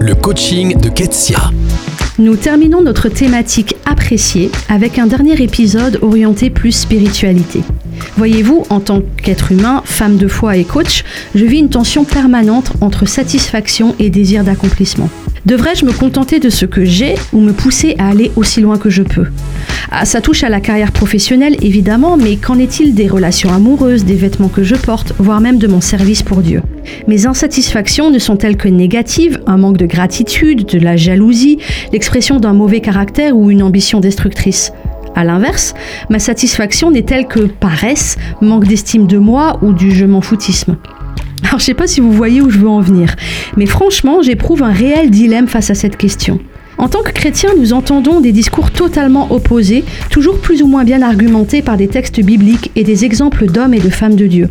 Le coaching de Ketsia. Nous terminons notre thématique appréciée avec un dernier épisode orienté plus spiritualité. Voyez-vous, en tant qu'être humain, femme de foi et coach, je vis une tension permanente entre satisfaction et désir d'accomplissement. Devrais-je me contenter de ce que j'ai ou me pousser à aller aussi loin que je peux? Ah, Ça touche à la carrière professionnelle évidemment, mais qu'en est-il des relations amoureuses, des vêtements que je porte, voire même de mon service pour Dieu? Mes insatisfactions ne sont-elles que négatives, un manque de gratitude, de la jalousie, l'expression d'un mauvais caractère ou une ambition destructrice? A l'inverse, ma satisfaction n'est-elle que paresse, manque d'estime de moi ou du je m'en foutisme? Alors je sais pas si vous voyez où je veux en venir, mais franchement j'éprouve un réel dilemme face à cette question. En tant que chrétiens, nous entendons des discours totalement opposés, toujours plus ou moins bien argumentés par des textes bibliques et des exemples d'hommes et de femmes de Dieu.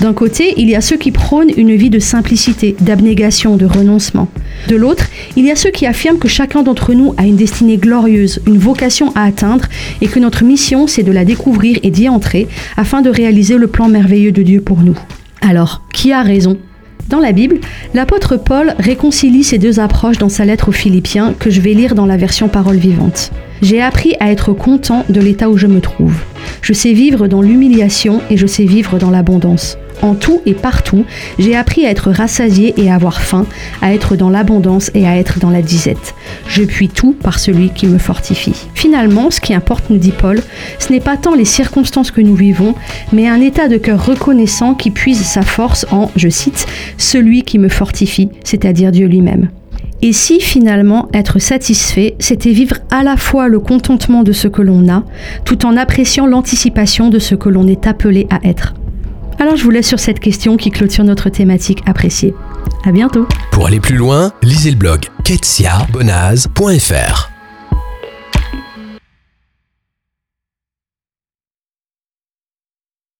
D'un côté, il y a ceux qui prônent une vie de simplicité, d'abnégation, de renoncement. De l'autre, il y a ceux qui affirment que chacun d'entre nous a une destinée glorieuse, une vocation à atteindre, et que notre mission, c'est de la découvrir et d'y entrer, afin de réaliser le plan merveilleux de Dieu pour nous. Alors, qui a raison? Dans la Bible, l'apôtre Paul réconcilie ces deux approches dans sa lettre aux Philippiens que je vais lire dans la version parole vivante. J'ai appris à être content de l'état où je me trouve. Je sais vivre dans l'humiliation et je sais vivre dans l'abondance. En tout et partout, j'ai appris à être rassasié et à avoir faim, à être dans l'abondance et à être dans la disette. Je puis tout par celui qui me fortifie. Finalement, ce qui importe, nous dit Paul, ce n'est pas tant les circonstances que nous vivons, mais un état de cœur reconnaissant qui puise sa force en, je cite, celui qui me fortifie, c'est-à-dire Dieu lui-même. Et si finalement être satisfait, c'était vivre à la fois le contentement de ce que l'on a, tout en appréciant l'anticipation de ce que l'on est appelé à être alors je vous laisse sur cette question qui clôture notre thématique appréciée. À bientôt. Pour aller plus loin, lisez le blog ketsiabonaz.fr.